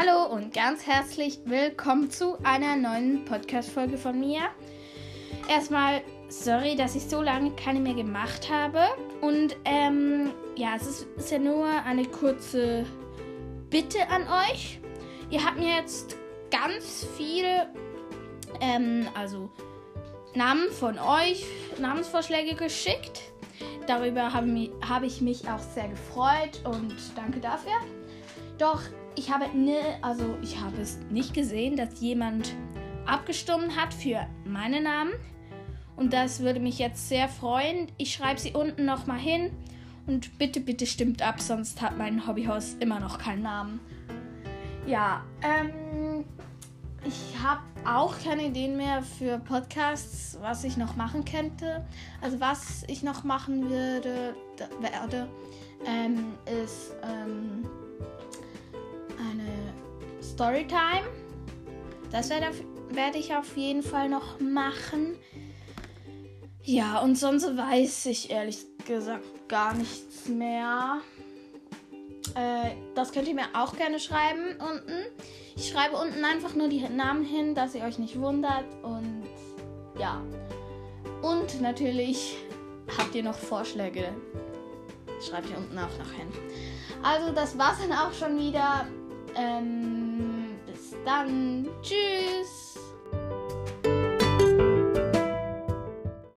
Hallo und ganz herzlich willkommen zu einer neuen Podcast-Folge von mir. Erstmal, sorry, dass ich so lange keine mehr gemacht habe. Und ähm, ja, es ist, ist ja nur eine kurze Bitte an euch. Ihr habt mir jetzt ganz viele, ähm, also Namen von euch, Namensvorschläge geschickt. Darüber habe hab ich mich auch sehr gefreut und danke dafür. Doch ich habe ne, also ich habe es nicht gesehen, dass jemand abgestimmt hat für meine Namen. Und das würde mich jetzt sehr freuen. Ich schreibe sie unten nochmal hin. Und bitte, bitte stimmt ab, sonst hat mein Hobbyhaus immer noch keinen Namen. Ja, ähm, ich habe auch keine Ideen mehr für Podcasts, was ich noch machen könnte. Also was ich noch machen würde, werde, ähm, ist ähm, eine Storytime. Das werde, werde ich auf jeden Fall noch machen. Ja, und sonst weiß ich ehrlich gesagt gar nichts mehr. Äh, das könnt ihr mir auch gerne schreiben unten. Ich schreibe unten einfach nur die Namen hin, dass ihr euch nicht wundert. Und ja. Und natürlich habt ihr noch Vorschläge. Schreibt ihr unten auch noch hin. Also das war's dann auch schon wieder. Ähm, bis dann. Tschüss.